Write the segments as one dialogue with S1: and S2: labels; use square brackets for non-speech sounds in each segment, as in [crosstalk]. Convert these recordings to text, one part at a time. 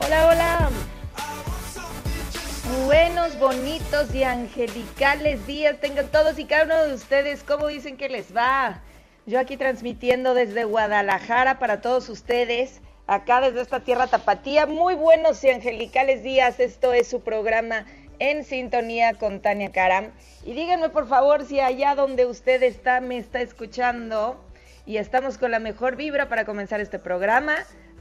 S1: Hola, hola. Buenos, bonitos y angelicales días tengan todos y cada uno de ustedes. ¿Cómo dicen que les va? Yo aquí transmitiendo desde Guadalajara para todos ustedes, acá desde esta tierra tapatía. Muy buenos y angelicales días. Esto es su programa en sintonía con Tania Karam. Y díganme por favor si allá donde usted está me está escuchando y estamos con la mejor vibra para comenzar este programa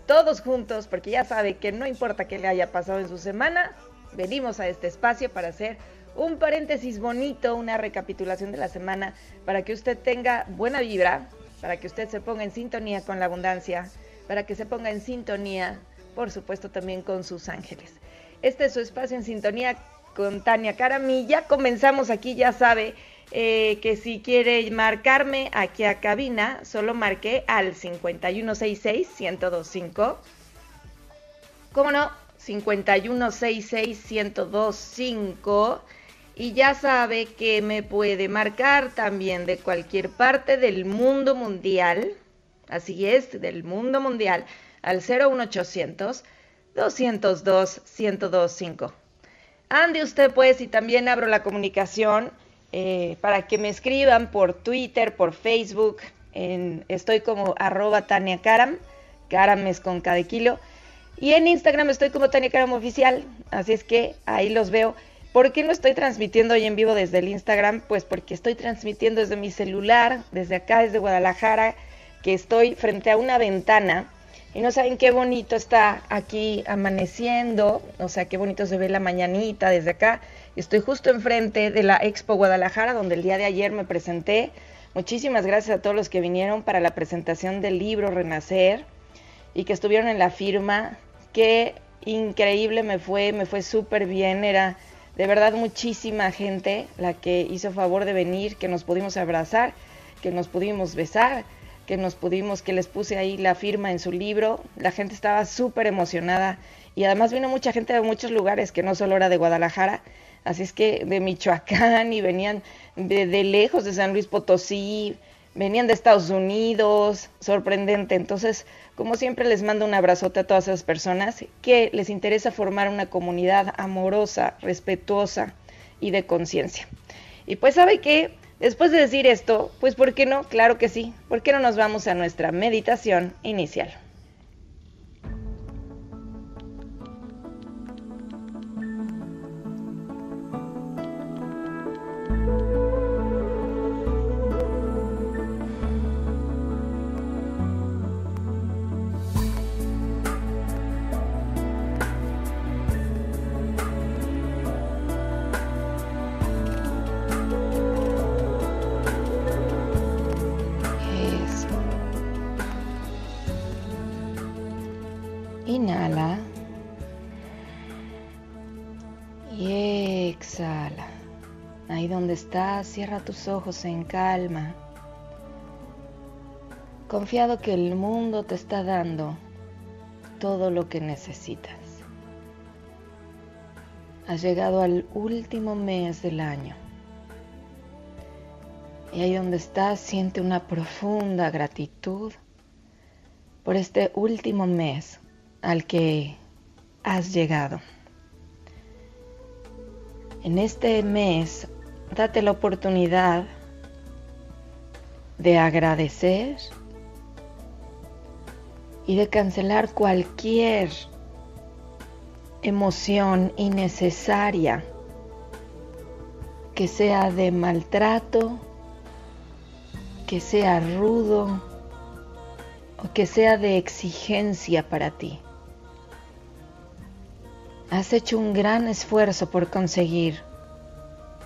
S1: todos juntos, porque ya sabe que no importa qué le haya pasado en su semana, venimos a este espacio para hacer un paréntesis bonito, una recapitulación de la semana, para que usted tenga buena vibra, para que usted se ponga en sintonía con la abundancia, para que se ponga en sintonía, por supuesto, también con sus ángeles. Este es su espacio en sintonía con Tania Karami. Ya comenzamos aquí, ya sabe. Eh, que si quiere marcarme aquí a cabina, solo marque al 5166-1025. ¿Cómo no? 5166-1025. Y ya sabe que me puede marcar también de cualquier parte del mundo mundial. Así es, del mundo mundial. Al 01800 202 1025. Ande usted pues y también abro la comunicación eh, para que me escriban por Twitter, por Facebook. En, estoy como arroba Tania Karam. Karam es con cada kilo. Y en Instagram estoy como Tania Karam Oficial. Así es que ahí los veo. ¿Por qué no estoy transmitiendo hoy en vivo desde el Instagram? Pues porque estoy transmitiendo desde mi celular, desde acá, desde Guadalajara, que estoy frente a una ventana. Y no saben qué bonito está aquí amaneciendo, o sea, qué bonito se ve la mañanita desde acá. Estoy justo enfrente de la Expo Guadalajara, donde el día de ayer me presenté. Muchísimas gracias a todos los que vinieron para la presentación del libro Renacer y que estuvieron en la firma. Qué increíble me fue, me fue súper bien. Era de verdad muchísima gente la que hizo favor de venir, que nos pudimos abrazar, que nos pudimos besar, que nos pudimos, que les puse ahí la firma en su libro. La gente estaba súper emocionada y además vino mucha gente de muchos lugares que no solo era de Guadalajara Así es que de Michoacán [laughs] y venían de, lejos, de San Luis Potosí, venían de Estados Unidos, sorprendente. Entonces, como siempre, les mando un abrazote a todas esas personas que les interesa formar una comunidad amorosa, respetuosa y de conciencia. Y pues, ¿sabe qué? Después de decir esto, pues, ¿por qué no? Claro que sí. ¿Por qué no nos vamos a nuestra meditación inicial? Cierra tus ojos en calma. Confiado que el mundo te está dando todo lo que necesitas. Has llegado al último mes del año. Y ahí donde estás, siente una profunda gratitud por este último mes al que has llegado. En este mes, date la oportunidad de agradecer y de cancelar cualquier emoción innecesaria que sea de maltrato, que sea rudo, o que sea de exigencia para ti. Has hecho un gran esfuerzo por conseguir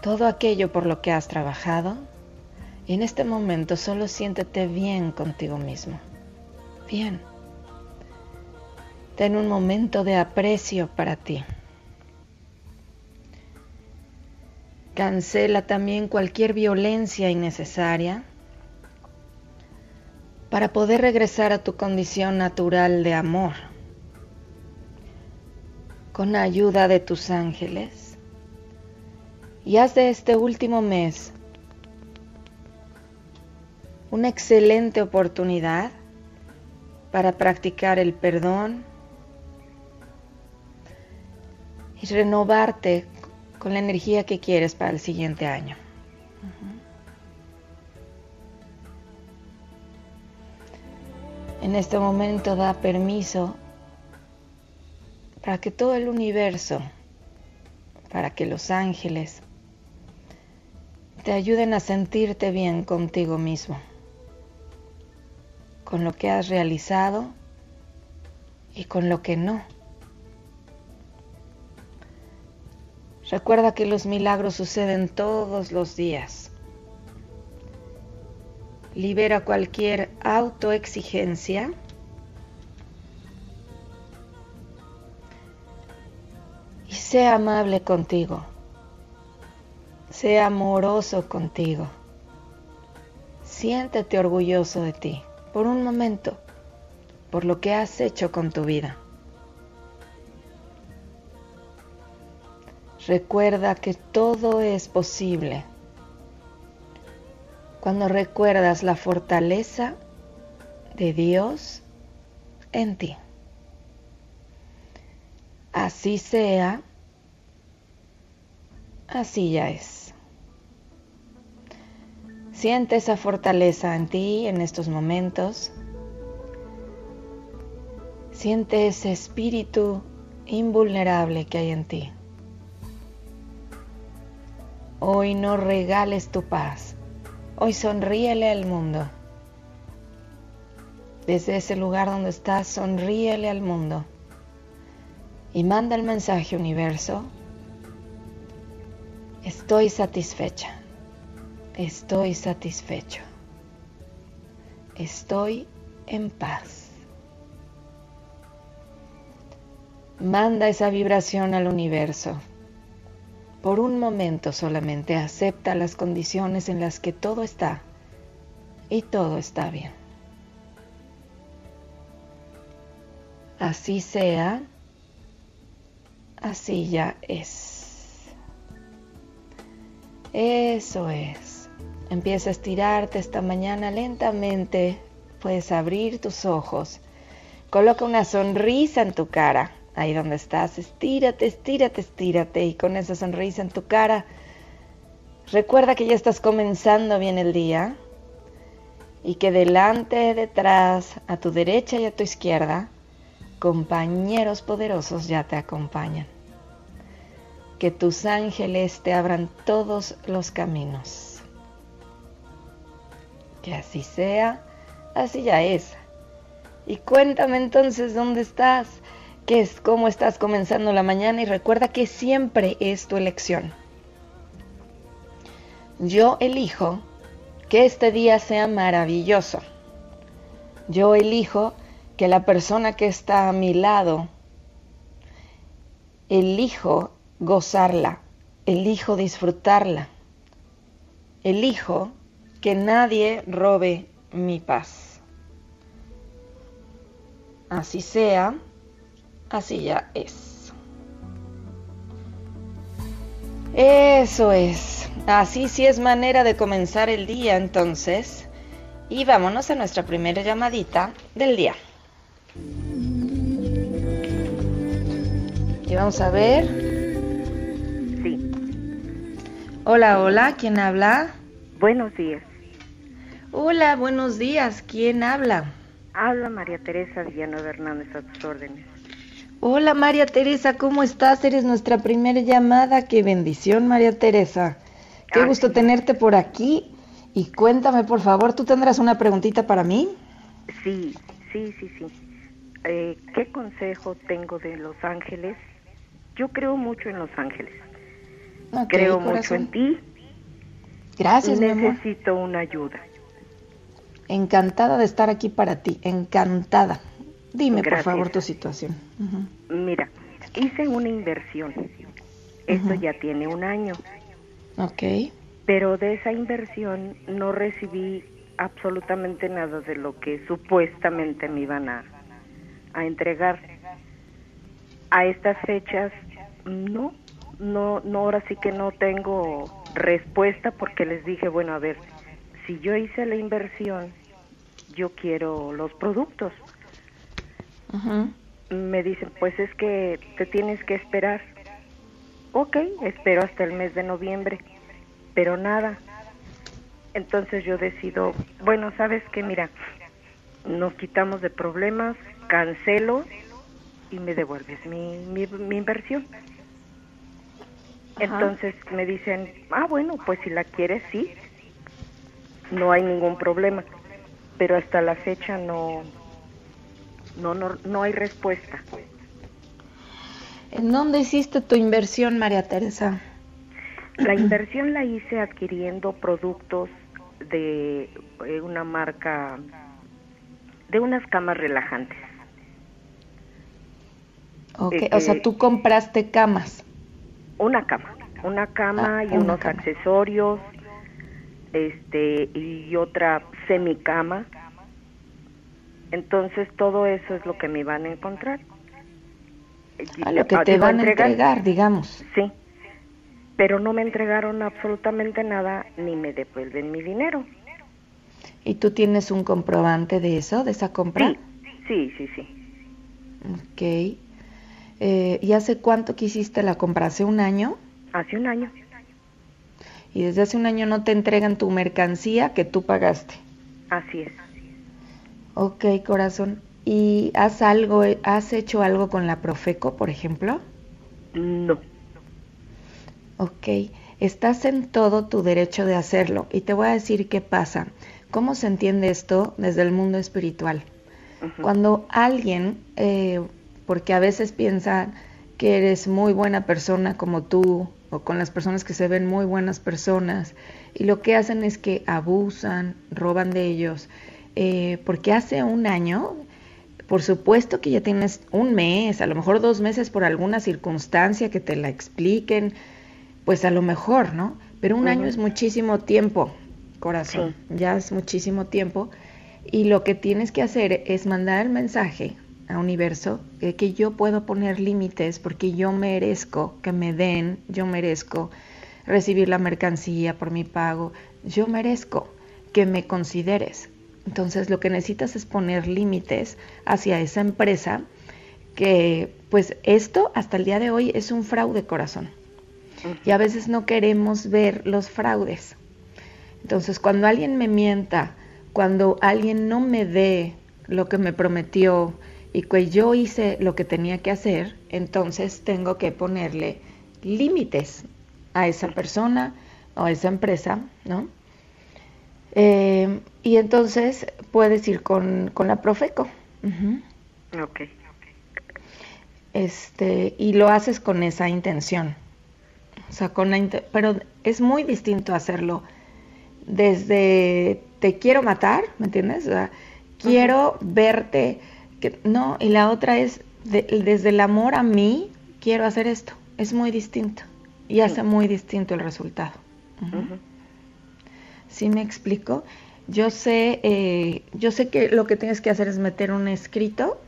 S1: todo aquello por lo que has trabajado y en este momento solo siéntete bien contigo mismo. Bien. Ten un momento de aprecio para ti. Cancela también cualquier violencia innecesaria para poder regresar a tu condición natural de amor. Con ayuda de tus ángeles. Y haz de este último mes una excelente oportunidad para practicar el perdón y renovarte con la energía que quieres para el siguiente año. En este momento da permiso para que todo el universo, para que los ángeles te ayuden a sentirte bien contigo mismo, con lo que has realizado y con lo que no. Recuerda que los milagros suceden todos los días. Libera cualquier autoexigencia. Y sea amable contigo. Sea amoroso contigo. Siéntete orgulloso de ti por un momento, por lo que has hecho con tu vida. Recuerda que todo es posible cuando recuerdas la fortaleza de Dios en ti. Así sea, así ya es. Siente esa fortaleza en ti en estos momentos. Siente ese espíritu invulnerable que hay en ti. Hoy no regales tu paz. Hoy sonríele al mundo. Desde ese lugar donde estás, sonríele al mundo. Y manda el mensaje universo. Estoy satisfecha. Estoy satisfecho. Estoy en paz. Manda esa vibración al universo por un momento solamente acepta las condiciones en las que todo está y todo está bien. Así sea, así ya es. Eso es. Empieza a estirarte esta mañana lentamente. Puedes abrir tus ojos. Coloca una sonrisa en tu cara ahí donde estás, estírate, estírate, estírate y con esa sonrisa en tu cara, recuerda que ya estás comenzando bien el día y que delante, detrás, a tu derecha y a tu izquierda, compañeros poderosos ya te acompañan. Que tus ángeles te abran todos los caminos. Que así sea, así ya es. Y cuéntame entonces dónde estás qué es cómo estás comenzando la mañana y recuerda que siempre es tu elección. Yo elijo que este día sea maravilloso. Yo elijo que la persona que está a mi lado, elijo gozarla, elijo disfrutarla, elijo que nadie robe mi paz. Así sea, Así ya es. Eso es. Así sí es manera de comenzar el día entonces. Y vámonos a nuestra primera llamadita del día. Y vamos a ver. Hola, hola, ¿quién habla?
S2: Buenos días.
S1: Hola, buenos días, ¿quién habla?
S2: Habla María Teresa Villanueva Hernández a tus órdenes.
S1: Hola María Teresa, ¿cómo estás? Eres nuestra primera llamada. Qué bendición, María Teresa. Qué gusto tenerte por aquí. Y cuéntame, por favor, ¿tú tendrás una preguntita para mí?
S2: Sí, Sí, sí, sí. Eh, ¿Qué consejo tengo de Los Ángeles? Yo creo mucho en Los Ángeles. Creo mucho en ti.
S1: Gracias,
S2: necesito una ayuda.
S1: Encantada de estar aquí para ti, encantada. Dime, por favor, tu situación.
S2: Mira, hice una inversión. Esto ya tiene un año.
S1: Ok.
S2: Pero de esa inversión no recibí absolutamente nada de lo que supuestamente me iban a, a entregar. A estas fechas, no, no, no, ahora sí que no tengo respuesta porque les dije, bueno, a ver, si yo hice la inversión, yo quiero los productos. Me dicen, pues es que te tienes que esperar. Ok, espero hasta el mes de noviembre, pero nada. Entonces yo decido, bueno, sabes que mira, nos quitamos de problemas, cancelo y me devuelves mi, mi, inversión. Entonces me dicen, ah, bueno, pues si la quieres, sí, no hay ningún problema. Pero hasta la fecha no, no, no, no hay respuesta.
S1: ¿En dónde hiciste tu inversión, María Teresa?
S2: La inversión la hice adquiriendo productos de eh, una marca, de unas camas relajantes.
S1: Ok, o sea, tú compraste camas.
S2: Una cama, una cama ah, y unos accesorios, este, y otra semicama. Entonces todo eso es lo que me van a encontrar.
S1: A lo que te van a entregar, digamos.
S2: Sí, pero no me entregaron absolutamente nada ni me devuelven mi dinero.
S1: ¿Y tú tienes un comprobante de eso, de esa compra?
S2: Sí, sí, sí.
S1: Ok. Eh, ¿Y hace cuánto que hiciste la compra? ¿Hace un año?
S2: Hace un año.
S1: ¿Y desde hace un año no te entregan tu mercancía que tú pagaste?
S2: Así es.
S1: Ok, corazón. ¿Y has algo, has hecho algo con la Profeco, por ejemplo?
S2: No.
S1: Ok, estás en todo tu derecho de hacerlo. Y te voy a decir qué pasa. ¿Cómo se entiende esto desde el mundo espiritual? Cuando alguien, eh, porque a veces piensan que eres muy buena persona como tú, o con las personas que se ven muy buenas personas, y lo que hacen es que abusan, roban de ellos, eh, porque hace un año, por supuesto que ya tienes un mes, a lo mejor dos meses por alguna circunstancia que te la expliquen, pues a lo mejor, ¿no? Pero un año es muchísimo tiempo, corazón, ya es muchísimo tiempo. Y lo que tienes que hacer es mandar el mensaje universo de que yo puedo poner límites porque yo merezco que me den, yo merezco recibir la mercancía por mi pago, yo merezco que me consideres. Entonces lo que necesitas es poner límites hacia esa empresa que pues esto hasta el día de hoy es un fraude corazón. Y a veces no queremos ver los fraudes. Entonces, cuando alguien me mienta, cuando alguien no me dé lo que me prometió y que yo hice lo que tenía que hacer, entonces tengo que ponerle límites a esa persona o a esa empresa, ¿no? Eh, y entonces puedes ir con, la Profeco.
S2: Ok.
S1: Este, y lo haces con esa intención. O sea, con la pero es muy distinto hacerlo desde te quiero matar, ¿me entiendes? O sea, quiero verte, que, no, y la otra es desde el amor a mí, quiero hacer esto. Es muy distinto y hace muy distinto el resultado. ¿Sí me explico? Yo sé, eh, yo sé que lo que tienes que hacer es meter un escrito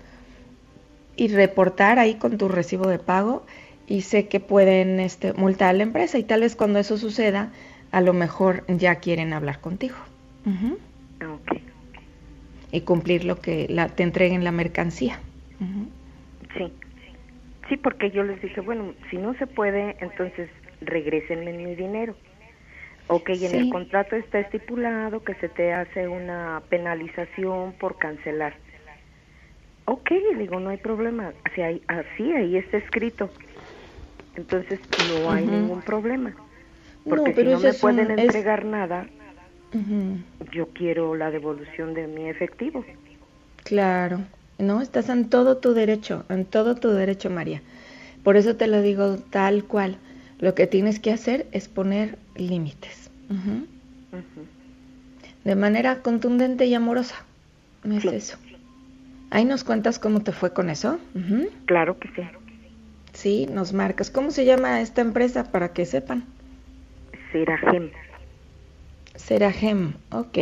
S1: y reportar ahí con tu recibo de pago y sé que pueden este, multar a la empresa y tal vez cuando eso suceda, a lo mejor ya quieren hablar contigo. Y cumplir lo que la, te entreguen la mercancía.
S2: Sí. Sí, porque yo les dije, bueno, si no se puede, entonces regresenme mi dinero. Ok, en el contrato está estipulado que se te hace una penalización por cancelar. Ok, digo, no hay problema. Así, así ahí está escrito entonces no hay ningún problema. Porque si no me pueden entregar nada, yo quiero la devolución de mi efectivo.
S1: Claro, no, estás en todo tu derecho, en todo tu derecho, María. Por eso te lo digo tal cual. Lo que tienes que hacer es poner límites. De manera contundente y amorosa. No es eso. Ahí nos cuentas cómo te fue con eso.
S2: Claro que sí.
S1: Sí, nos marcas. ¿Cómo se llama esta empresa para que sepan?
S2: Seragem.
S1: Seragem, ok.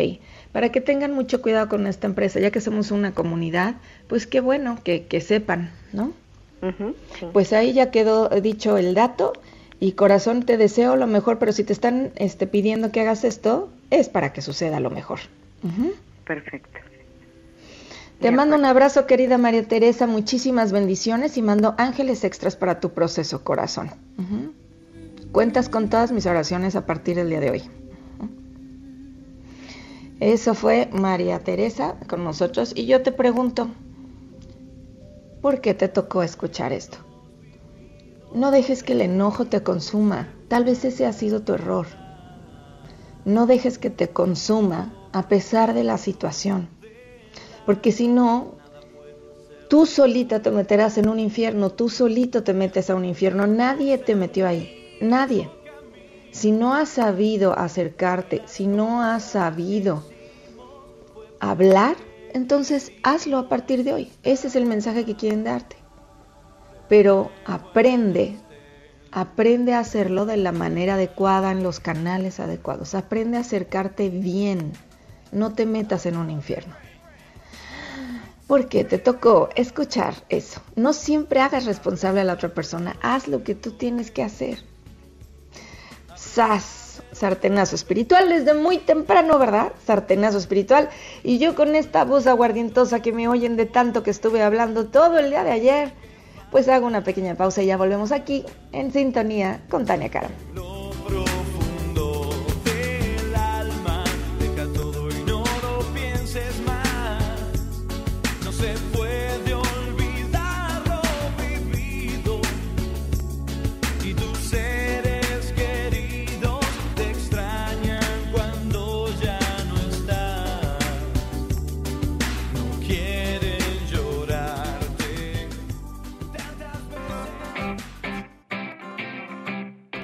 S1: Para que tengan mucho cuidado con esta empresa, ya que somos una comunidad, pues qué bueno que, sepan, ¿no? Pues ahí ya quedó dicho el dato y corazón te deseo lo mejor, pero si te están este, pidiendo que hagas esto, es para que suceda lo mejor.
S2: Perfecto.
S1: Te mando un abrazo, querida María Teresa, muchísimas bendiciones y mando ángeles extras para tu proceso, corazón. Cuentas con todas mis oraciones a partir del día de hoy. Eso fue María Teresa con nosotros y yo te pregunto, ¿por qué te tocó escuchar esto? No dejes que el enojo te consuma, tal vez ese ha sido tu error. No dejes que te consuma a pesar de la situación porque si no, tú solita te meterás en un infierno, tú solito te metes a un infierno, nadie te metió ahí, nadie. Si no has sabido acercarte, si no has sabido hablar, entonces hazlo a partir de hoy. Ese es el mensaje que quieren darte. Pero aprende, aprende a hacerlo de la manera adecuada, en los canales adecuados. Aprende a acercarte bien. No te metas en un infierno porque te tocó escuchar eso. No siempre hagas responsable a la otra persona, haz lo que tú tienes que hacer. Sas, sartenazo espiritual desde muy temprano, ¿verdad? Sartenazo espiritual. Y yo con esta voz aguardientosa que me oyen de tanto que estuve hablando todo el día de ayer, pues hago una pequeña pausa y ya volvemos aquí en sintonía con Tania Cara.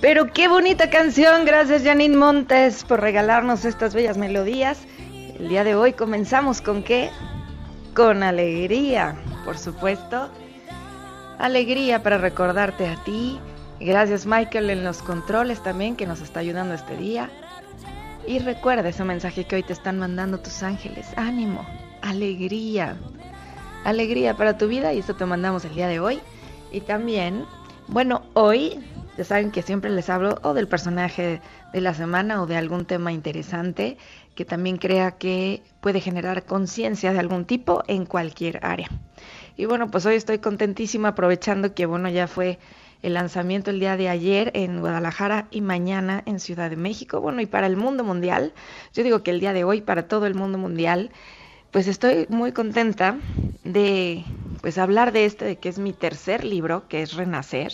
S1: Pero qué bonita canción. Gracias Janine Montes por regalarnos estas bellas melodías. El día de hoy comenzamos con qué? Con alegría, por supuesto. Alegría para recordarte a ti. Gracias Michael en los controles también que nos está ayudando este día. Y recuerda ese mensaje que hoy te están mandando tus ángeles. Ánimo, alegría. Alegría para tu vida y eso te mandamos el día de hoy. Y también bueno, hoy ya saben que siempre les hablo o del personaje de la semana o de algún tema interesante que también crea que puede generar conciencia de algún tipo en cualquier área. Y bueno, pues hoy estoy contentísima aprovechando que bueno, ya fue el lanzamiento el día de ayer en Guadalajara y mañana en Ciudad de México. Bueno, y para el mundo mundial, yo digo que el día de hoy para todo el mundo mundial, pues estoy muy contenta de pues hablar de este, de que es mi tercer libro, que es Renacer.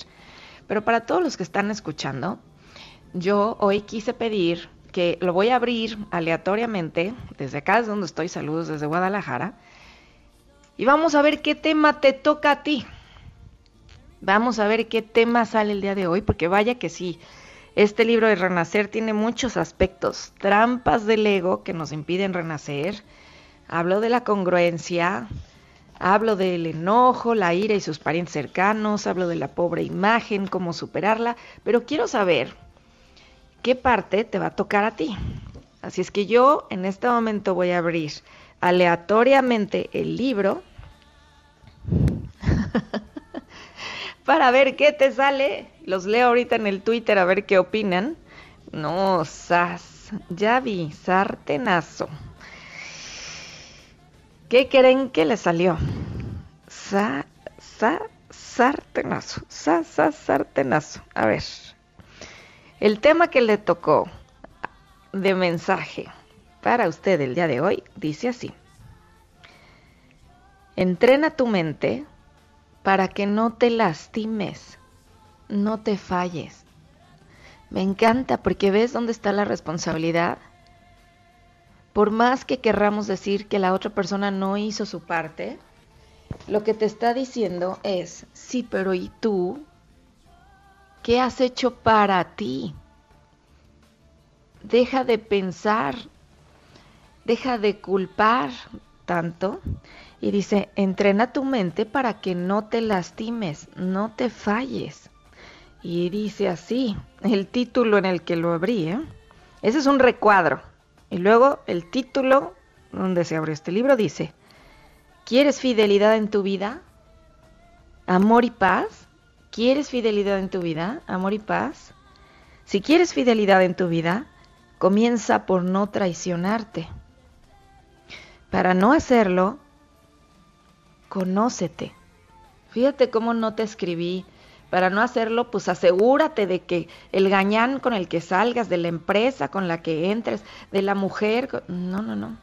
S1: Pero para todos los que están escuchando, yo hoy quise pedir que lo voy a abrir aleatoriamente, desde acá es donde estoy, saludos desde Guadalajara, y vamos a ver qué tema te toca a ti. Vamos a ver qué tema sale el día de hoy, porque vaya que sí, Este libro de Renacer tiene muchos aspectos, trampas del ego que nos impiden renacer. Hablo de la congruencia, hablo del enojo, la ira y sus parientes cercanos, hablo de la pobre imagen, cómo superarla, pero quiero saber qué parte te va a tocar a ti. Así es que yo en este momento voy a abrir aleatoriamente el libro [laughs] para ver qué te sale. Los leo ahorita en el Twitter a ver qué opinan. No, sas, ya vi, sartenazo. ¿Qué creen que le salió? Sa, sa, sartenazo, sa, sa, sartenazo. A ver, el tema que le tocó de mensaje para usted el día de hoy dice así. Entrena tu mente para que no te lastimes, no te falles. Me encanta porque ves dónde está la responsabilidad. Por más que querramos decir que la otra persona no hizo su parte, lo que te está diciendo es, sí, pero ¿y tú? ¿Qué has hecho para ti? Deja de pensar, deja de culpar tanto y dice, entrena tu mente para que no te lastimes, no te falles. Y dice así, el título en el que lo abrí, ¿eh? ese es un recuadro. Y luego el título donde se abrió este libro dice, ¿quieres fidelidad en tu vida? ¿Amor y paz? ¿Quieres fidelidad en tu vida? ¿Amor y paz? Si quieres fidelidad en tu vida, comienza por no traicionarte. Para no hacerlo, conócete. Fíjate cómo no te escribí. Para no hacerlo, pues asegúrate de que el gañán con el que salgas, de la empresa con la que entres, de la mujer... No, no, no.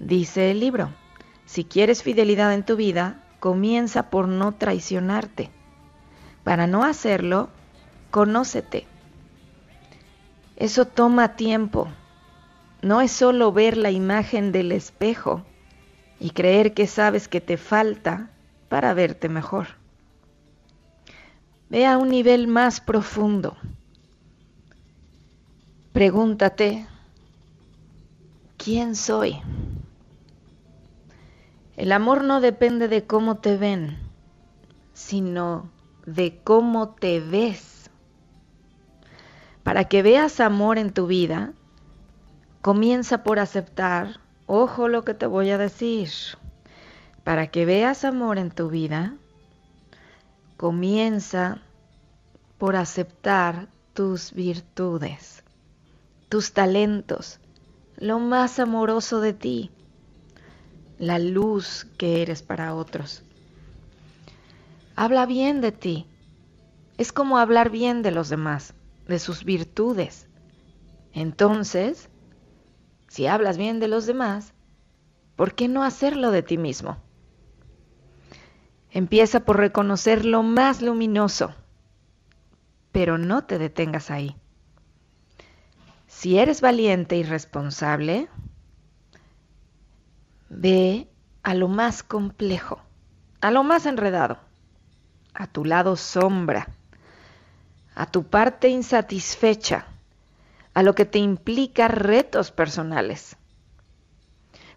S1: Dice el libro, si quieres fidelidad en tu vida, comienza por no traicionarte. Para no hacerlo, conócete. Eso toma tiempo. No es solo ver la imagen del espejo y creer que sabes que te falta para verte mejor. Ve a un nivel más profundo. Pregúntate, ¿quién soy? El amor no depende de cómo te ven, sino de cómo te ves. Para que veas amor en tu vida, comienza por aceptar, ojo lo que te voy a decir, para que veas amor en tu vida, comienza por aceptar tus virtudes, tus talentos, lo más amoroso de ti, la luz que eres para otros. Habla bien de ti. Es como hablar bien de los demás, de sus virtudes. Entonces, si hablas bien de los demás, ¿por qué no hacerlo de ti mismo? Empieza por reconocer lo más luminoso, pero no te detengas ahí. Si eres valiente y responsable, ve a lo más complejo, a lo más enredado a tu lado sombra, a tu parte insatisfecha, a lo que te implica retos personales,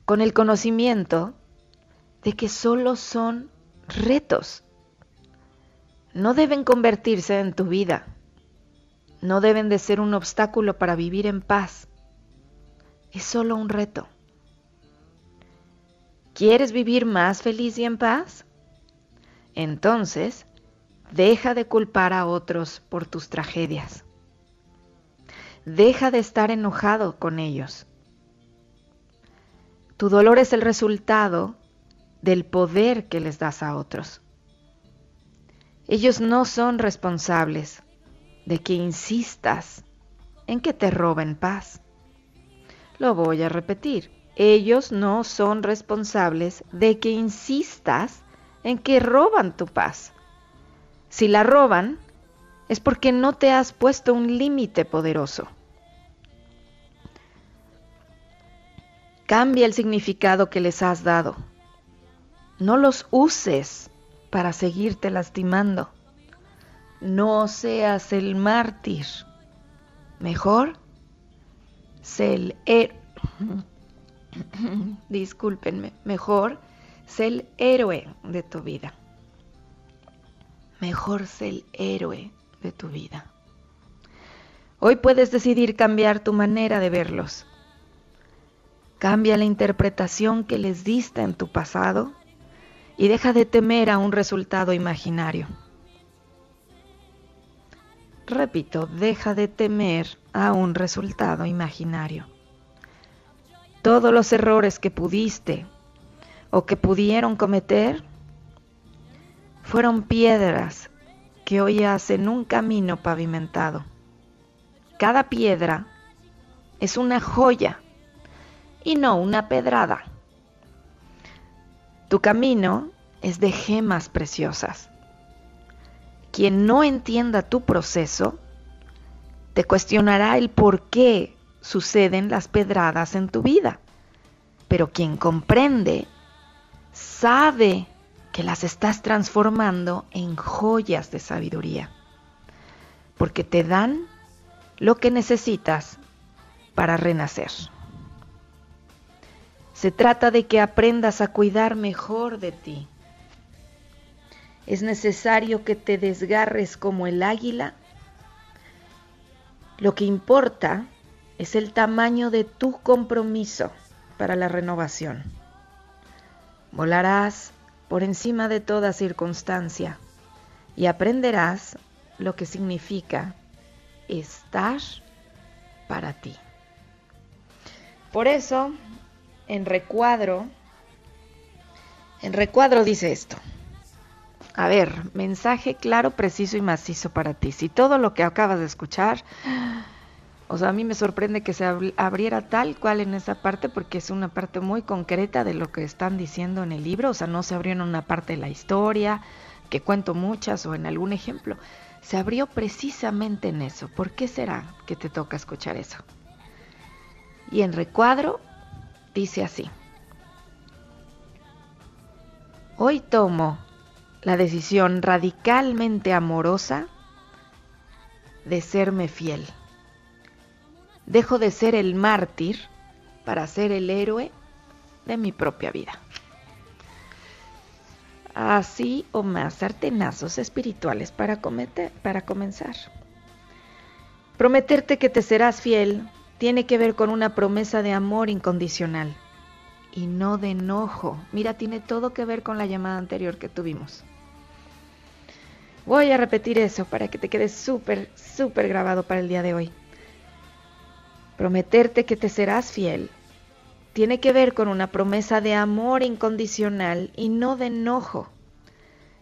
S1: con el conocimiento de que solo son retos. No deben convertirse en tu vida, no deben de ser un obstáculo para vivir en paz. Es solo un reto. ¿Quieres vivir más feliz y en paz? Entonces, deja de culpar a otros por tus tragedias. Deja de estar enojado con ellos. Tu dolor es el resultado del poder que les das a otros. Ellos no son responsables de que insistas en que te roben paz. Lo voy a repetir. Ellos no son responsables de que insistas en que roban tu paz. Si la roban, es porque no te has puesto un límite poderoso. Cambia el significado que les has dado. No los uses para seguirte lastimando. No seas el mártir Mejor sé el héroe. [coughs] Discúlpenme, mejor sé el héroe de tu vida. Mejor sé el héroe de tu vida. Hoy puedes decidir cambiar tu manera de verlos. Cambia la interpretación que les diste en tu pasado y deja de temer a un resultado imaginario. Repito, deja de temer a un resultado imaginario. Todos los errores que pudiste o que pudieron cometer fueron piedras que hoy hacen un camino pavimentado. Cada piedra es una joya y no una pedrada. Tu camino es de gemas preciosas. Quien no entienda tu proceso, te cuestionará el por qué suceden las pedradas en tu vida. Pero quien comprende, sabe que las estás transformando en joyas de sabiduría, porque te dan lo que necesitas para renacer. Se trata de que aprendas a cuidar mejor de ti. Es necesario que te desgarres como el águila. Lo que importa es el tamaño de tu compromiso para la renovación. Volarás por encima de toda circunstancia y aprenderás lo que significa estar para ti. Por eso en recuadro, en recuadro dice esto. A ver, mensaje claro, preciso y macizo para ti. Si todo lo que acabas de escuchar, [gasps] o sea, a mí me sorprende que se abriera tal cual en esa parte porque es una parte muy concreta de lo que están diciendo en el libro, o sea, no se abrió en una parte de la historia, que cuento muchas o en algún ejemplo, se abrió precisamente en eso. ¿Por qué será que te toca escuchar eso? Y en recuadro dice así. Hoy tomo la decisión radicalmente amorosa de serme fiel. Dejo de ser el mártir para ser el héroe de mi propia vida. Así o más sartenazos espirituales para, cometer, para comenzar. Prometerte que te serás fiel tiene que ver con una promesa de amor incondicional y no de enojo. Mira, tiene todo que ver con la llamada anterior que tuvimos. Voy a repetir eso para que te quede súper, súper grabado para el día de hoy. Prometerte que te serás fiel tiene que ver con una promesa de amor incondicional y no de enojo,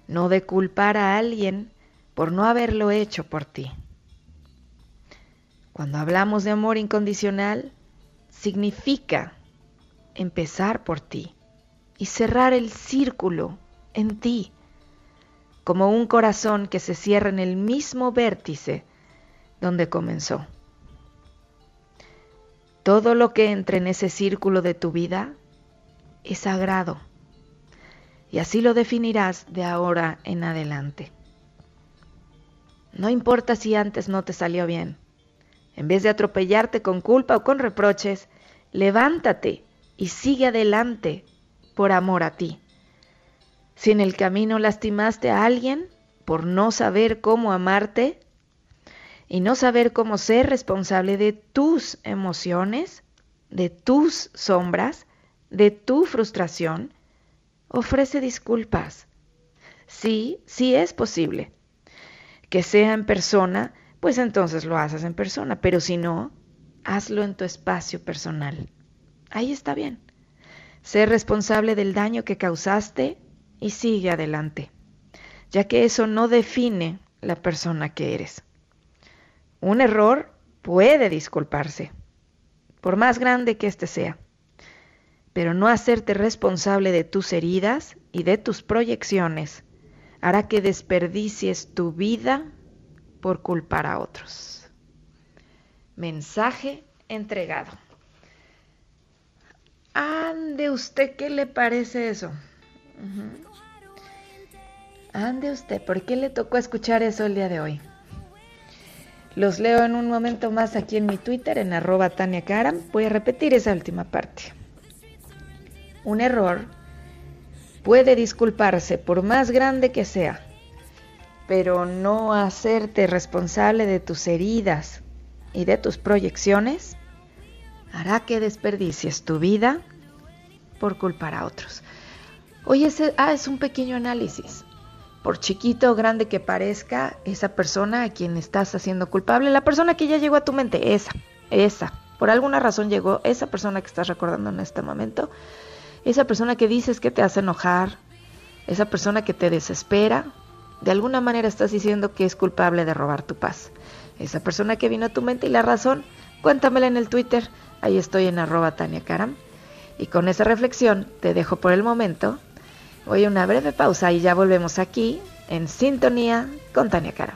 S1: no de culpar a alguien por no haberlo hecho por ti. Cuando hablamos de amor incondicional, significa empezar por ti y cerrar el círculo en ti, como un corazón que se cierra en el mismo vértice donde comenzó. Todo lo que entre en ese círculo de tu vida es sagrado y así lo definirás de ahora en adelante. No importa si antes no te salió bien, en vez de atropellarte con culpa o con reproches, levántate y sigue adelante por amor a ti. Si en el camino lastimaste a alguien por no saber cómo amarte y no saber cómo ser responsable de tus emociones, de tus sombras, de tu frustración, ofrece disculpas. Sí, sí es posible. Que sea en persona pues entonces lo haces en persona, pero si no, hazlo en tu espacio personal. Ahí está bien. Sé responsable del daño que causaste y sigue adelante, ya que eso no define la persona que eres. Un error puede disculparse, por más grande que éste sea, pero no hacerte responsable de tus heridas y de tus proyecciones hará que desperdicies tu vida por culpar a otros. Mensaje entregado. Ande usted, ¿qué le parece eso? Ande usted, ¿por qué le tocó escuchar eso el día de hoy? Los leo en un momento más aquí en mi Twitter, en arroba Tania Karam. Voy a repetir esa última parte. Un error puede disculparse por más grande que sea, pero no hacerte responsable de tus heridas y de tus proyecciones hará que desperdicies tu vida por culpar a otros. Oye, ese, ah, es un pequeño análisis. Por chiquito o grande que parezca, esa persona a quien estás haciendo culpable, la persona que ya llegó a tu mente, esa, esa, por alguna razón llegó, esa persona que estás recordando en este momento, esa persona que dices que te hace enojar, esa persona que te desespera, de alguna manera estás diciendo que es culpable de robar tu paz. Esa persona que vino a tu mente y la razón, cuéntamela en el Twitter, ahí estoy en arroba Tania Karam. Y con esa reflexión te dejo por el momento. Voy a una breve pausa y ya volvemos aquí en sintonía con Tania Karam.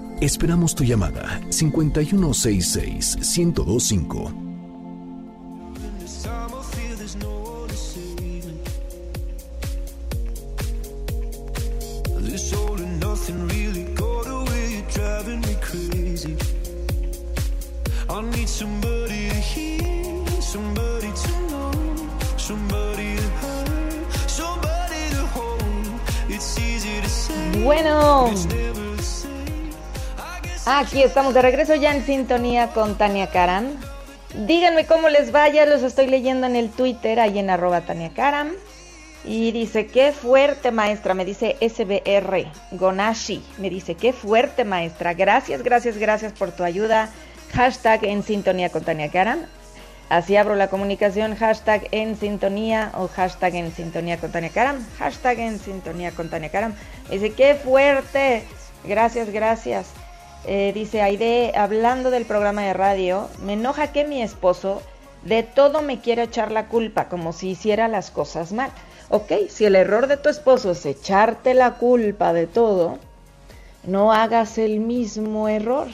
S3: Esperamos tu llamada. 5166 1025.
S1: Bueno, Aquí estamos de regreso ya en sintonía con Tania Karam. Díganme cómo les vaya, los estoy leyendo en el Twitter, ahí en arroba Tania Karam. Y dice, qué fuerte maestra, me dice SBR Gonashi, me dice, qué fuerte maestra, gracias, gracias, gracias por tu ayuda. Hashtag en sintonía con Tania Karam. Así abro la comunicación, hashtag en sintonía o hashtag en sintonía con Tania Karam. Hashtag en sintonía con Tania Karam. Me dice, qué fuerte, gracias, gracias. Eh, dice Aide, hablando del programa de radio, me enoja que mi esposo de todo me quiera echar la culpa, como si hiciera las cosas mal. Ok, si el error de tu esposo es echarte la culpa de todo, no hagas el mismo error.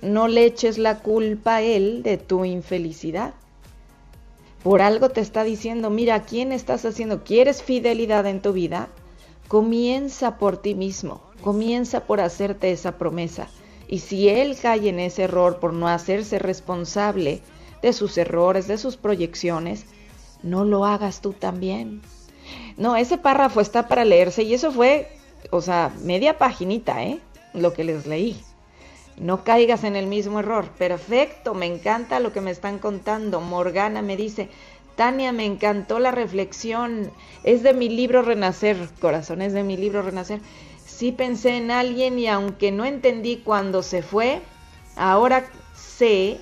S1: No le eches la culpa a él de tu infelicidad. Por algo te está diciendo, mira, ¿quién estás haciendo? ¿Quieres fidelidad en tu vida? Comienza por ti mismo, comienza por hacerte esa promesa. Y si él cae en ese error por no hacerse responsable de sus errores, de sus proyecciones, no lo hagas tú también. No, ese párrafo está para leerse y eso fue, o sea, media paginita, ¿eh? Lo que les leí. No caigas en el mismo error. Perfecto, me encanta lo que me están contando. Morgana me dice, Tania, me encantó la reflexión. Es de mi libro Renacer, corazón, es de mi libro Renacer sí pensé en alguien y aunque no entendí cuándo se fue, ahora sé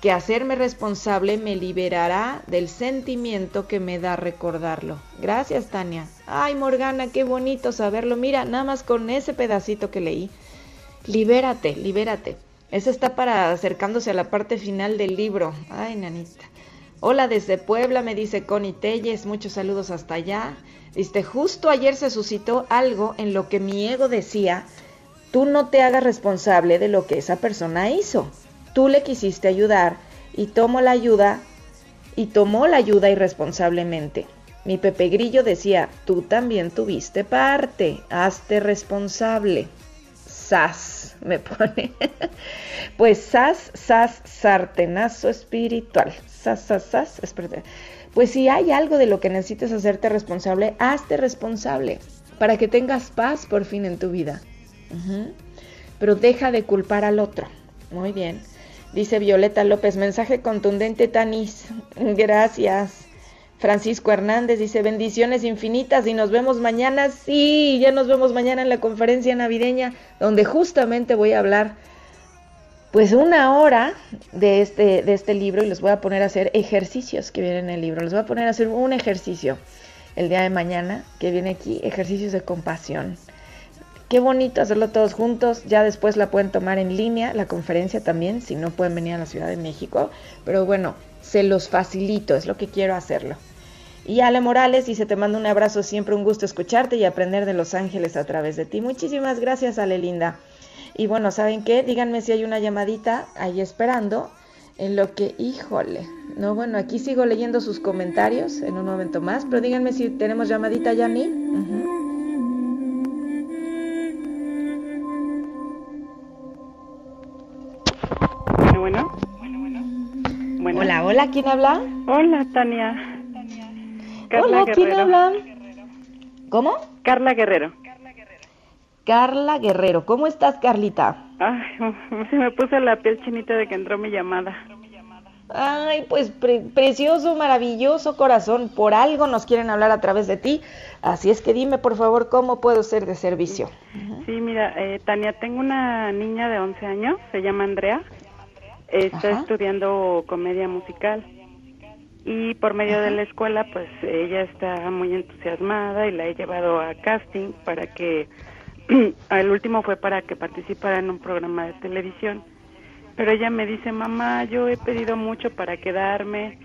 S1: que hacerme responsable me liberará del sentimiento que me da recordarlo. Gracias, Tania. Ay, Morgana, qué bonito saberlo. Mira, nada más con ese pedacito que leí. Libérate, libérate. Eso está para acercándose a la parte final del libro. Ay, nanita. Hola desde Puebla, me dice Connie Telles. Muchos saludos hasta allá. Dice, justo ayer se suscitó algo en lo que mi ego decía, tú no te hagas responsable de lo que esa persona hizo. Tú le quisiste ayudar y tomo la ayuda y tomó la ayuda irresponsablemente. Mi Pepe Grillo decía, tú también tuviste parte, hazte responsable. Sas, me pone. [laughs] pues sas, sas, sartenazo espiritual. Sas, sas, pues si hay algo de lo que necesites hacerte responsable, hazte responsable para que tengas paz por fin en tu vida. Pero deja de culpar al otro. Muy bien. Dice Violeta López, mensaje contundente, Tanis. Gracias. Francisco Hernández dice, bendiciones infinitas y nos vemos mañana. Sí, ya nos vemos mañana en la conferencia navideña, donde justamente voy a hablar pues una hora de este, de este libro y les voy a poner a hacer ejercicios que vienen en el libro. Les voy a poner a hacer un ejercicio el día de mañana que viene aquí, ejercicios de compasión. Qué bonito hacerlo todos juntos. Ya después la pueden tomar en línea, la conferencia también, si no pueden venir a la Ciudad de México. Pero bueno, se los facilito, es lo que quiero hacerlo. Y Ale Morales dice, te mando un abrazo, siempre un gusto escucharte y aprender de Los Ángeles a través de ti. Muchísimas gracias, Ale Linda. Y bueno, ¿saben qué? Díganme si hay una llamadita ahí esperando. En lo que, híjole, no, bueno, aquí sigo leyendo sus comentarios en un momento más, pero díganme si tenemos llamadita, Yanni.
S4: Bueno, bueno.
S1: bueno. Hola, hola, ¿quién habla?
S4: Hola, Tania.
S1: hola, ¿quién habla? ¿Cómo?
S4: Carla Guerrero.
S1: Carla Guerrero. ¿Cómo estás, Carlita?
S4: Ay, se [laughs] me puso la piel chinita de que entró mi llamada.
S1: Ay, pues precioso, maravilloso corazón. Por algo nos quieren hablar a través de ti. Así es que dime, por favor, cómo puedo ser de servicio.
S4: Sí, mira, eh, Tania, tengo una niña de 11 años, se llama Andrea. Está estudiando comedia musical. Y por medio de la escuela, pues ella está muy entusiasmada y la he llevado a casting para que [clears throat] el último fue para que participara en un programa de televisión. Pero ella me dice, mamá, yo he pedido mucho para quedarme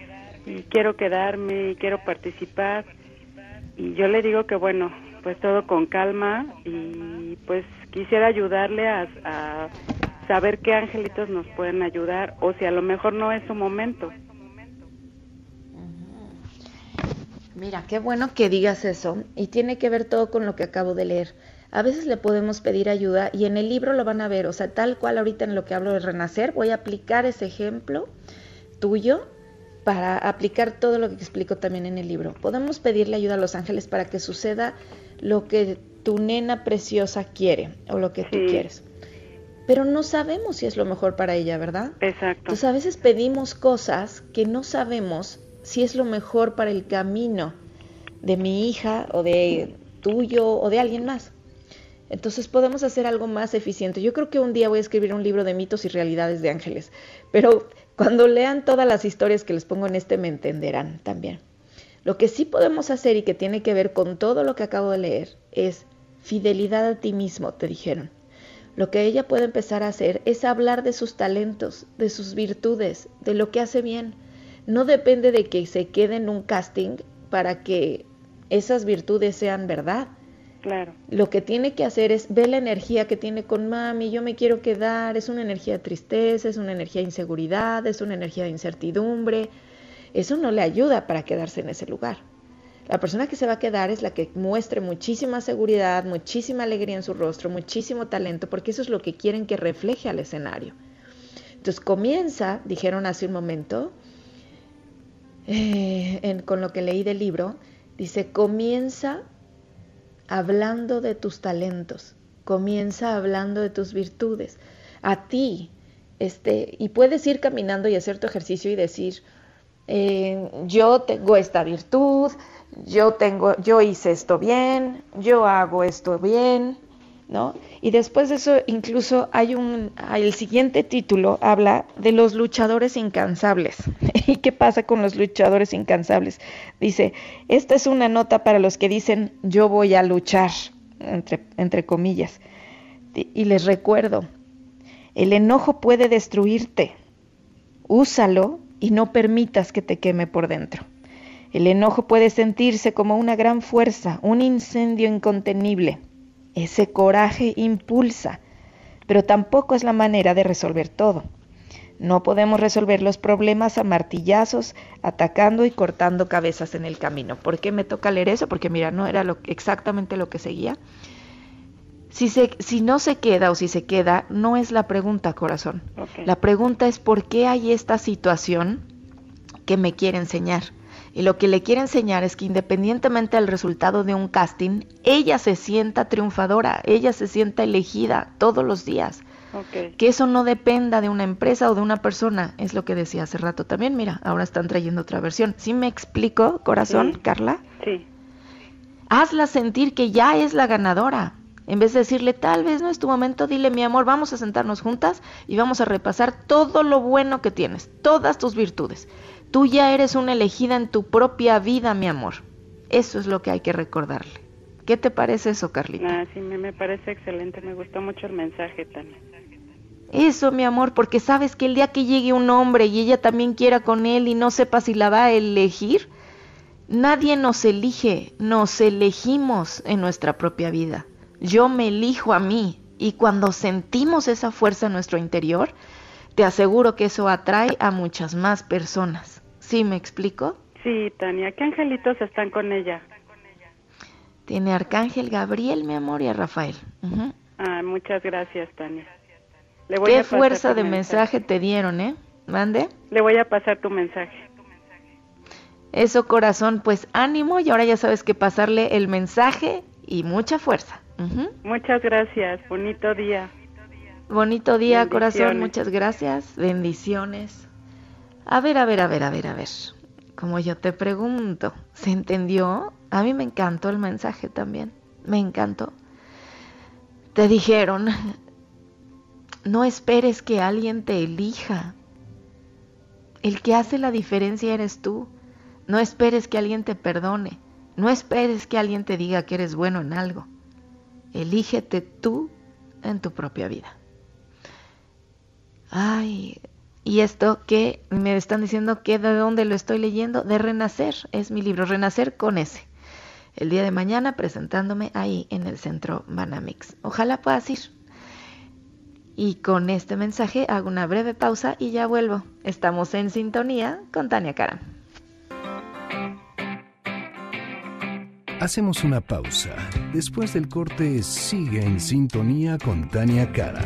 S4: y quiero quedarme y quiero participar. Y yo le digo que bueno, pues todo con calma y pues quisiera ayudarle a, saber qué angelitos nos pueden ayudar o si a lo mejor no es su momento.
S1: Mira, qué bueno que digas eso y tiene que ver todo con lo que acabo de leer a veces le podemos pedir ayuda y en el libro lo van a ver, o sea, tal cual ahorita en lo que hablo de renacer, voy a aplicar ese ejemplo tuyo para aplicar todo lo que explico también en el libro. Podemos pedirle ayuda a los ángeles para que suceda lo que tu nena preciosa quiere o lo que tú quieres. Pero no sabemos si es lo mejor para ella, ¿verdad?
S4: Exacto.
S1: Entonces a veces pedimos cosas que no sabemos si es lo mejor para el camino de mi hija o de tuyo o de alguien más. Entonces podemos hacer algo más eficiente. Yo creo que un día voy a escribir un libro de mitos y realidades de ángeles, pero cuando lean todas las historias que les pongo en este me entenderán también. Lo que sí podemos hacer y que tiene que ver con todo lo que acabo de leer es fidelidad a ti mismo, te dijeron. Lo que ella puede empezar a hacer es hablar de sus talentos, de sus virtudes, de lo que hace bien. No depende de que se quede en un casting para que esas virtudes sean verdad lo que tiene que hacer es ver la energía que tiene con mami, yo me quiero quedar, es una energía de tristeza, es una energía de inseguridad, es una energía de incertidumbre. Eso no le ayuda para quedarse en ese lugar. La persona que se va a quedar es la que muestre muchísima seguridad, muchísima alegría en su rostro, muchísimo talento, porque eso es lo que quieren que refleje al escenario. Entonces comienza, dijeron hace un momento, eh, con lo que leí del libro, dice, comienza hablando de tus talentos, comienza hablando de tus virtudes. A ti, este, y puedes ir caminando y hacer tu ejercicio y decir, eh, yo tengo esta virtud, yo tengo, yo hice esto bien, yo hago esto bien, ¿no? Y después de eso, incluso hay un, el siguiente título habla de los luchadores incansables. [laughs] ¿Y qué pasa con los luchadores incansables? Dice, esta es una nota para los que dicen, yo voy a luchar, entre, entre comillas. Y les recuerdo, el enojo puede destruirte. Úsalo y no permitas que te queme por dentro. El enojo puede sentirse como una gran fuerza, un incendio incontenible ese coraje impulsa, pero tampoco es la manera de resolver todo. No podemos resolver los problemas a martillazos, atacando y cortando cabezas en el camino. ¿Por qué me toca leer eso? Porque mira, no era lo, exactamente lo que seguía. Si, se, si no se queda o si se queda, no es la pregunta, corazón. La pregunta es por qué hay esta situación que me quiere enseñar. Y lo que le quiere enseñar es que independientemente del resultado de un casting, ella se sienta triunfadora, ella se sienta elegida todos los días. Que eso no dependa de una empresa o de una persona, es lo que decía hace rato también. Mira, ahora están trayendo otra versión. ¿Sí me explico, corazón, Carla?
S4: Sí.
S1: Hazla sentir que ya es la ganadora. En vez de decirle, tal vez no es tu momento, dile, mi amor, vamos a sentarnos juntas y vamos a repasar todo lo bueno que tienes, todas tus virtudes. Tú ya eres una elegida en tu propia vida, mi amor. Eso es lo que hay que recordarle. ¿Qué te parece eso, Carlita?
S4: Ah, sí, me, parece excelente. Me gustó mucho el mensaje, Tania.
S1: Eso, mi amor, porque sabes que el día que llegue un hombre y ella también quiera con él y no sepa si la va a elegir, nadie nos elige, nos elegimos en nuestra propia vida. Yo me elijo a mí y cuando sentimos esa fuerza en nuestro interior, te aseguro que eso atrae a muchas más personas. ¿Sí me explico?
S4: Sí, Tania. ¿Qué angelitos están con ella?
S1: Tiene Arcángel Gabriel, mi amor, y a Rafael.
S4: Ah, muchas gracias, Tania.
S1: ¿Qué fuerza de mensaje. te dieron, eh? ¿Mande?
S4: Le voy a pasar tu mensaje.
S1: Eso, corazón, pues ánimo y ahora ya sabes que pasarle el mensaje y mucha fuerza.
S4: Muchas gracias, bonito día.
S1: Bonito día, corazón, muchas gracias. Bendiciones. A ver, a ver, a ver, a ver, a ver. Como yo te pregunto, ¿se entendió? A mí me encantó el mensaje también. Me encantó. Te dijeron, no esperes que alguien te elija. El que hace la diferencia eres tú. No esperes que alguien te perdone. No esperes que alguien te diga que eres bueno en algo. Elígete tú en tu propia vida. Ay, y esto que me están diciendo que de dónde lo estoy leyendo, de Renacer, es mi libro, Renacer con ese. El día de mañana presentándome ahí en el centro Banamix. Ojalá puedas ir. Y con este mensaje hago una breve pausa y ya vuelvo. Estamos en sintonía con Tania Karam.
S3: Hacemos una pausa. Después del corte, sigue en sintonía con Tania Karam.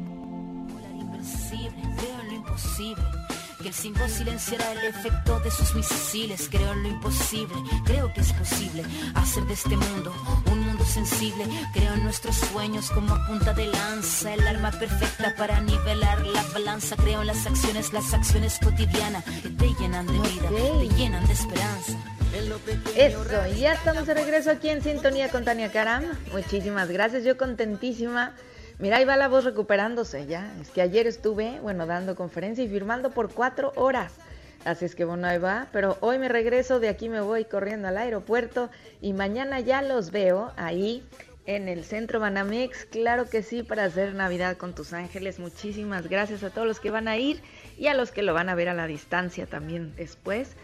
S5: el símbolo silenciará el efecto de sus misiles. Creo en lo imposible, creo que es posible hacer de este mundo un mundo sensible. Creo en nuestros sueños como punta de lanza, el arma perfecta para nivelar la balanza. Creo en las acciones, las acciones cotidianas que te llenan de vida, te llenan de esperanza.
S1: Eso, ya estamos de regreso aquí en sintonía con Tania Karam. Muchísimas gracias, yo contentísima. Mira, ahí va la voz recuperándose ya. Es que ayer estuve, bueno, dando conferencia y firmando por cuatro horas. Así es que bueno, ahí va. Pero hoy me regreso, de aquí me voy corriendo al aeropuerto y mañana ya los veo ahí en el centro Banamex. Claro que sí, para hacer Navidad con tus ángeles. Muchísimas gracias a todos los que van a ir y a los que lo van a ver a la distancia también después.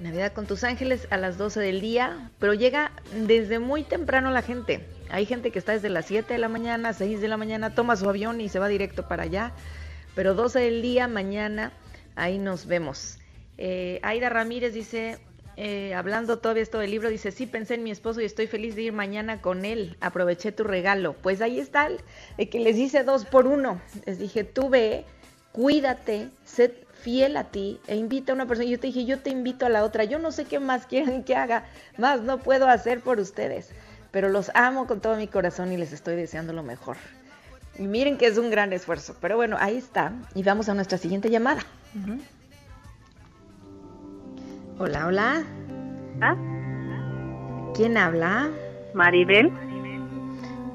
S1: Navidad con tus ángeles a las 12 del día, pero llega desde muy temprano la gente. Hay gente que está desde las 7 de la mañana, 6 de la mañana, toma su avión y se va directo para allá. Pero 12 del día, mañana, ahí nos vemos. Eh, Aida Ramírez dice, eh, hablando todavía esto del libro, dice, sí pensé en mi esposo y estoy feliz de ir mañana con él. Aproveché tu regalo. Pues ahí está el, que les hice dos por uno. Les dije, tú ve, cuídate, sé fiel a ti e invita a una persona. Yo te dije, yo te invito a la otra. Yo no sé qué más quieren que haga, más no puedo hacer por ustedes, pero los amo con todo mi corazón y les estoy deseando lo mejor. Y miren que es un gran esfuerzo, pero bueno, ahí está. Y vamos a nuestra siguiente llamada. Hola, hola.
S6: ¿Ah?
S1: ¿Quién habla?
S6: Maribel.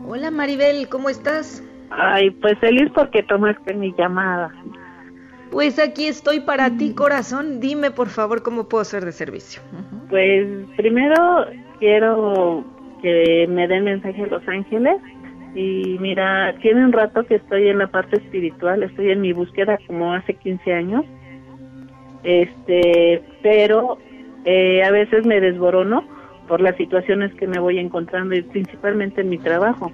S1: Hola Maribel, ¿cómo estás?
S6: Ay, pues feliz porque tomaste mi llamada.
S1: Pues aquí estoy para ti, corazón. Dime, por favor, cómo puedo ser de servicio.
S6: Pues primero quiero que me den mensaje a Los Ángeles. Y mira, tiene un rato que estoy en la parte espiritual, estoy en mi búsqueda como hace 15 años. Este, pero eh, a veces me desborono por las situaciones que me voy encontrando y principalmente en mi trabajo.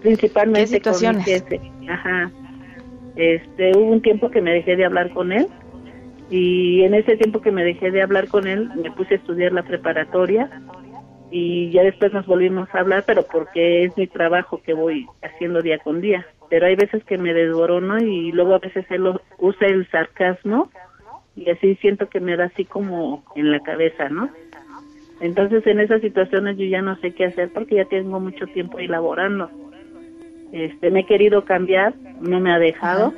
S6: Principalmente
S1: situaciones? con mi
S6: jefe. Ajá. Este, hubo un tiempo que me dejé de hablar con él y en ese tiempo que me dejé de hablar con él me puse a estudiar la preparatoria y ya después nos volvimos a hablar, pero porque es mi trabajo que voy haciendo día con día. Pero hay veces que me desborono y luego a veces él usa el sarcasmo y así siento que me da así como en la cabeza, ¿no? Entonces en esas situaciones yo ya no sé qué hacer porque ya tengo mucho tiempo elaborando. Este, me he querido cambiar, no me ha dejado,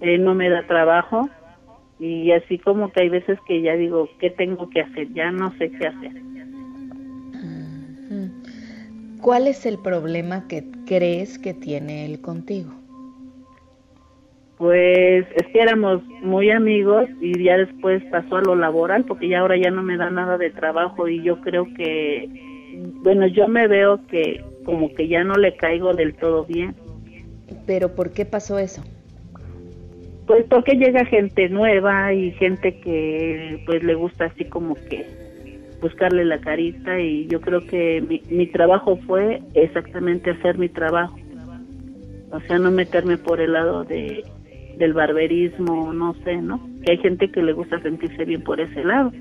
S6: eh, no me da trabajo y así como que hay veces que ya digo, ¿qué tengo que hacer? Ya no sé qué hacer.
S1: ¿Cuál es el problema que crees que tiene él contigo?
S6: Pues es que éramos muy amigos y ya después pasó a lo laboral porque ya ahora ya no me da nada de trabajo y yo creo que, bueno, yo me veo que como que ya no le caigo del todo bien.
S1: ¿Pero por qué pasó eso?
S6: Pues porque llega gente nueva y gente que pues le gusta así como que buscarle la carita y yo creo que mi, mi trabajo fue exactamente hacer mi trabajo. O sea, no meterme por el lado de del barberismo, no sé, ¿no? Que hay gente que le gusta sentirse bien por ese lado.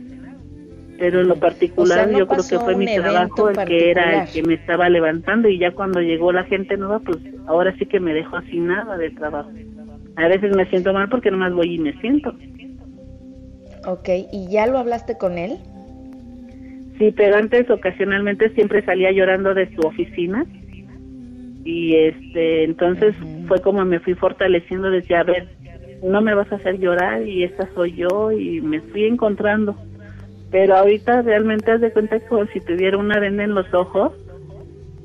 S6: Pero en lo particular yo creo que fue mi trabajo el que era el que me estaba levantando y ya cuando llegó la gente nueva, pues ahora sí que me dejó así nada de trabajo. A veces me siento mal porque nomás voy y me siento.
S1: Ok, ¿y ya lo hablaste con él?
S6: Sí, pero antes ocasionalmente siempre salía llorando de su oficina. Y este entonces fue como me fui fortaleciendo decía a ver no me vas a hacer llorar y esta soy yo y me fui encontrando. Pero ahorita realmente haz de cuenta como si tuviera una venda en los ojos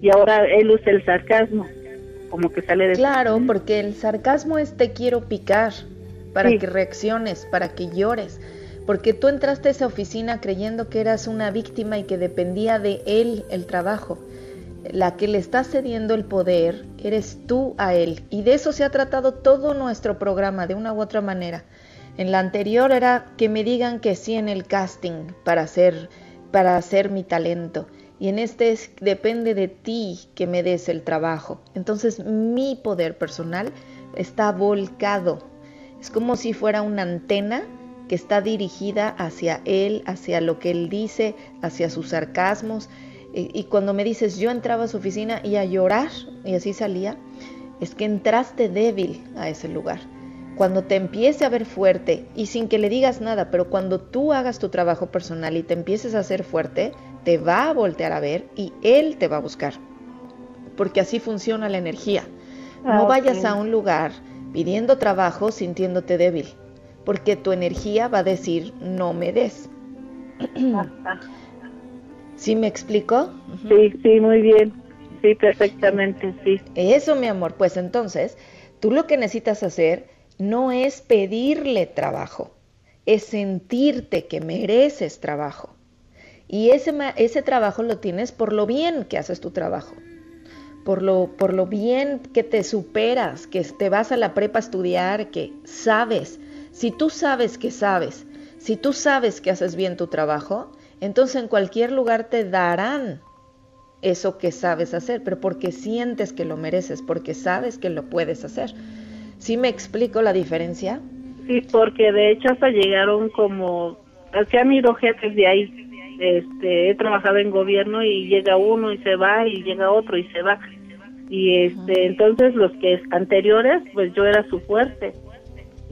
S6: y ahora él usa el sarcasmo como que sale de
S1: claro porque el sarcasmo es te quiero picar para que reacciones para que llores porque tú entraste a esa oficina creyendo que eras una víctima y que dependía de él el trabajo la que le está cediendo el poder eres tú a él. Y de eso se ha tratado todo nuestro programa, de una u otra manera. En la anterior era que me digan que sí en el casting para hacer, para hacer mi talento. Y en este depende de ti que me des el trabajo. Entonces mi poder personal está volcado. Es como si fuera una antena que está dirigida hacia él, hacia lo que él dice, hacia sus sarcasmos, y, cuando me dices, yo entraba a su oficina y a llorar, y así salía, es que entraste débil a ese lugar. Cuando te empiece a ver fuerte y sin que le digas nada, pero cuando tú hagas tu trabajo personal y te empieces a hacer fuerte, te va a voltear a ver y él te va a buscar. Porque así funciona la energía. no ah, vayas a un lugar pidiendo trabajo sintiéndote débil, porque tu energía va a decir no me des. ¿Sí me explico?
S6: Sí, sí, muy bien. Sí, perfectamente, sí.
S1: Eso, mi amor, pues entonces, tú lo que necesitas hacer no es pedirle trabajo, es sentirte que mereces trabajo. Y ese, ese trabajo lo tienes por lo bien que haces tu trabajo, por lo, por lo bien que te superas, que te vas a la prepa a estudiar, que sabes. Si tú sabes que sabes, si tú sabes que haces bien tu trabajo, entonces en cualquier lugar te darán eso que sabes hacer, pero porque sientes que lo mereces, porque sabes que lo puedes hacer. ¿Sí me explico la diferencia?
S6: Sí, porque de hecho hasta llegaron como, se han ido jefes de ahí. Este, he trabajado en gobierno y llega uno y se va y llega otro y se va. Y este, entonces los que anteriores, pues yo era su fuerte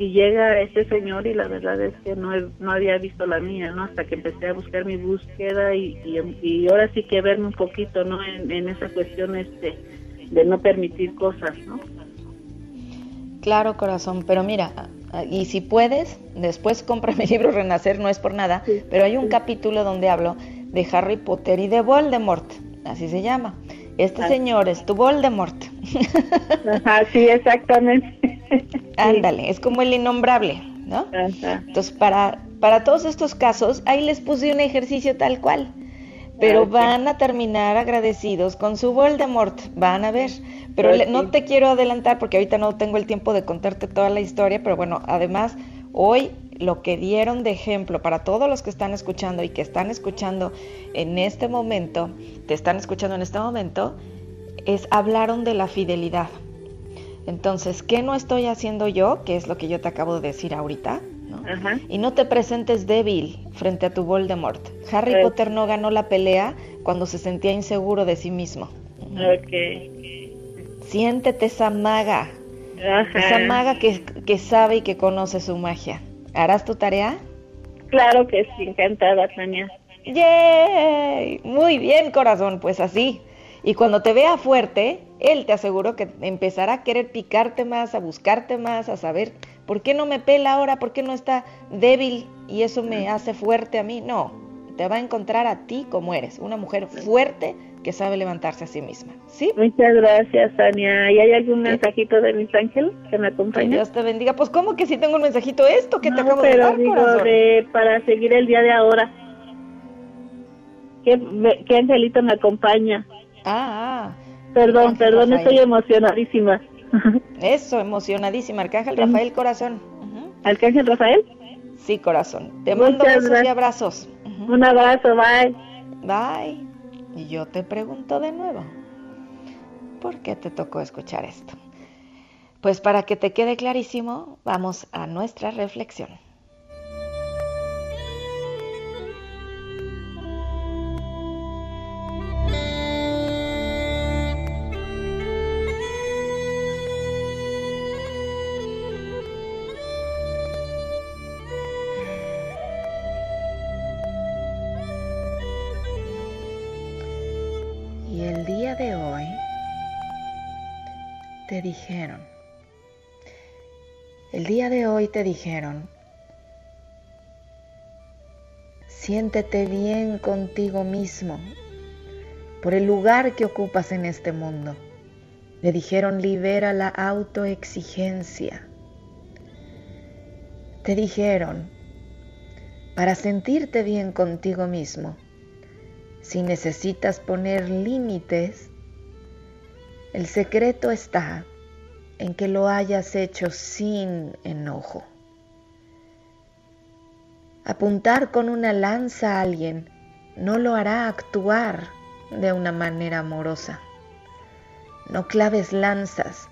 S6: y llega este señor y la verdad es que no, no había visto la mía, ¿no? Hasta que empecé a buscar mi búsqueda y, y, ahora sí que verme un poquito, ¿no? En, en esa cuestión este, de no permitir cosas, ¿no?
S1: Claro, corazón, pero mira, y si puedes, después compra mi libro Renacer, no es por nada, pero hay un capítulo donde hablo de Harry Potter y de Voldemort, así se llama. Este señor es tu Voldemort.
S6: Ajá, [laughs] sí, exactamente. [laughs]
S1: Ándale, es como el innombrable, ¿no? Entonces, para, para todos estos casos, ahí les puse un ejercicio tal cual. Pero van a terminar agradecidos con su Voldemort, van a ver. Pero no te quiero adelantar porque ahorita no tengo el tiempo de contarte toda la historia, pero bueno, además, hoy lo que dieron de ejemplo para todos los que están escuchando y que están escuchando en este momento, te están escuchando en este momento, es hablaron de la fidelidad. Entonces, ¿qué no estoy haciendo yo? Que es lo que yo te acabo de decir ahorita. Y no te presentes débil frente a tu Voldemort. Harry Potter no ganó la pelea cuando se sentía inseguro de sí mismo. Siéntete esa maga. Esa maga que, que sabe y que conoce su magia. ¿Harás tu tarea?
S6: Claro que sí, encantada, Tania.
S1: ¡Yay! Muy bien, corazón, pues así. Y cuando te vea fuerte, él te aseguro que empezará a querer picarte más, a buscarte más, a saber por qué no me pela ahora, por qué no está débil y eso me hace fuerte a mí. No, te va a encontrar a ti como eres, una mujer fuerte que sabe levantarse a sí misma. ¿Sí?
S6: Muchas gracias, Tania. ¿Y hay algún mensajito de mis ángeles que me acompañe?
S1: Que Dios te bendiga. Pues, ¿cómo que si tengo un mensajito esto que te acabo
S6: de
S1: dar,
S6: digo de, para seguir el día de ahora. ¿Qué, qué angelito me acompaña?
S1: Ah, ah.
S6: Perdón, perdón, estoy emocionadísima. [laughs]
S1: Eso, emocionadísima. Arcángel Rafael, corazón.
S6: ¿Arcángel Rafael?
S1: Sí, corazón. Te mando besos y abrazos.
S6: Un abrazo, bye.
S1: Bye. Y yo te pregunto de nuevo, ¿por qué te tocó escuchar esto? Pues para que te quede clarísimo, vamos a nuestra reflexión. Te dijeron, siéntete bien contigo mismo por el lugar que ocupas en este mundo. Le dijeron, libera la autoexigencia. Te dijeron, para sentirte bien contigo mismo, si necesitas poner límites, el secreto está en que lo hayas hecho sin enojo. Apuntar con una lanza a alguien no lo hará actuar de una manera amorosa. No claves lanzas,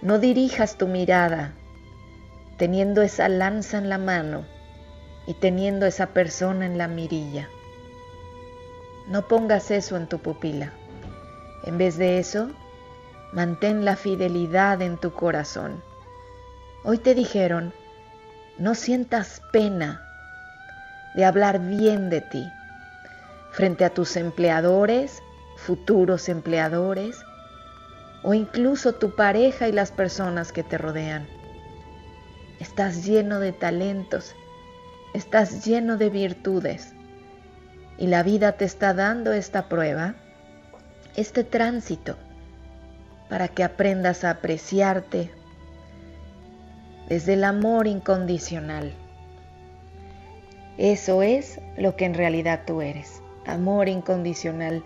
S1: no dirijas tu mirada teniendo esa lanza en la mano y teniendo esa persona en la mirilla. No pongas eso en tu pupila. En vez de eso, mantén la fidelidad en tu corazón. Hoy te dijeron, no sientas pena de hablar bien de ti frente a tus empleadores, futuros empleadores o incluso tu pareja y las personas que te rodean. Estás lleno de talentos, estás lleno de virtudes y la vida te está dando esta prueba este tránsito para que aprendas a apreciarte desde el amor incondicional. Eso es lo que en realidad tú eres, amor incondicional.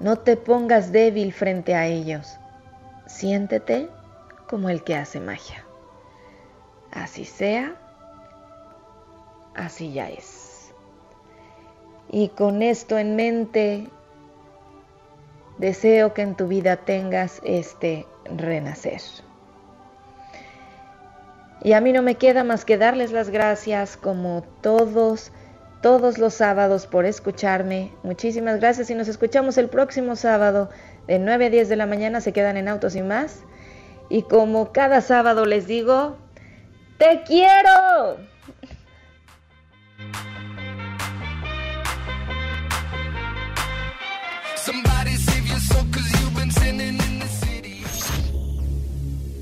S1: No te pongas débil frente a ellos. Siéntete como el que hace magia. Así sea, así ya es. Y con esto en mente, Deseo que en tu vida tengas este renacer. Y a mí no me queda más que darles las gracias como todos, todos los sábados por escucharme. Muchísimas gracias y nos escuchamos el próximo sábado de 9 a 10 de la mañana. Se quedan en autos y más. Y como cada sábado les digo, te quiero.